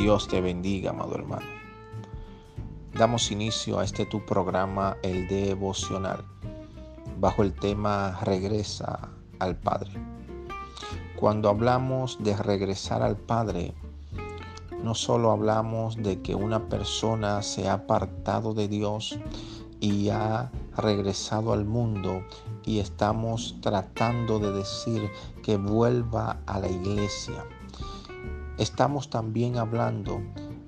Dios te bendiga, amado hermano. Damos inicio a este tu programa, el devocional, bajo el tema Regresa al Padre. Cuando hablamos de regresar al Padre, no solo hablamos de que una persona se ha apartado de Dios y ha regresado al mundo y estamos tratando de decir que vuelva a la iglesia. Estamos también hablando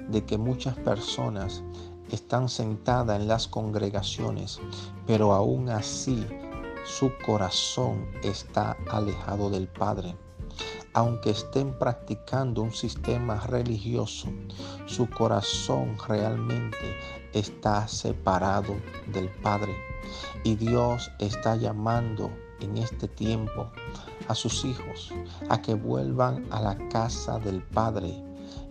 de que muchas personas están sentadas en las congregaciones, pero aún así su corazón está alejado del Padre aunque estén practicando un sistema religioso, su corazón realmente está separado del Padre. Y Dios está llamando en este tiempo a sus hijos a que vuelvan a la casa del Padre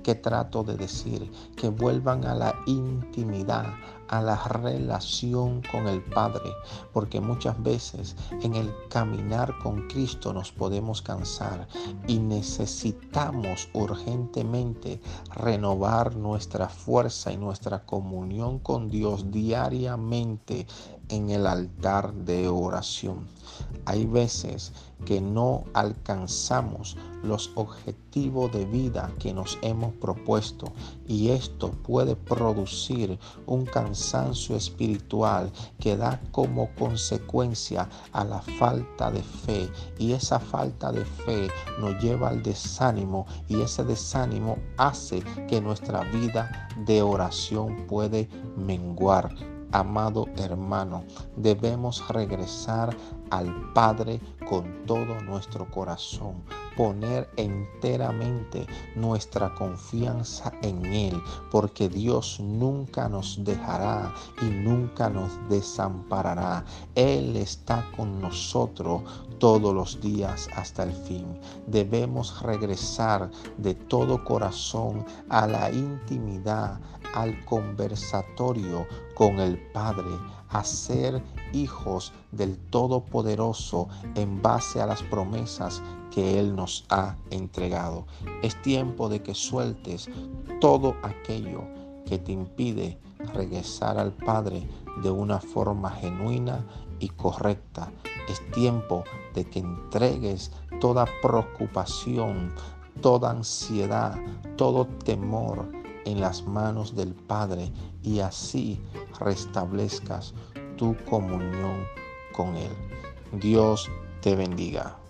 que trato de decir, que vuelvan a la intimidad, a la relación con el Padre, porque muchas veces en el caminar con Cristo nos podemos cansar y necesitamos urgentemente renovar nuestra fuerza y nuestra comunión con Dios diariamente en el altar de oración. Hay veces que no alcanzamos los objetivos de vida que nos hemos propuesto y esto puede producir un cansancio espiritual que da como consecuencia a la falta de fe. Y esa falta de fe nos lleva al desánimo y ese desánimo hace que nuestra vida de oración puede menguar. Amado hermano, debemos regresar al Padre con todo nuestro corazón, poner enteramente nuestra confianza en Él, porque Dios nunca nos dejará y nunca nos desamparará. Él está con nosotros todos los días hasta el fin. Debemos regresar de todo corazón a la intimidad, al conversatorio con el Padre, a ser hijos del Todopoderoso en base a las promesas que Él nos ha entregado. Es tiempo de que sueltes todo aquello que te impide regresar al Padre de una forma genuina y correcta. Es tiempo de que entregues toda preocupación, toda ansiedad, todo temor en las manos del Padre y así restablezcas tu comunión con Él. Dios te bendiga.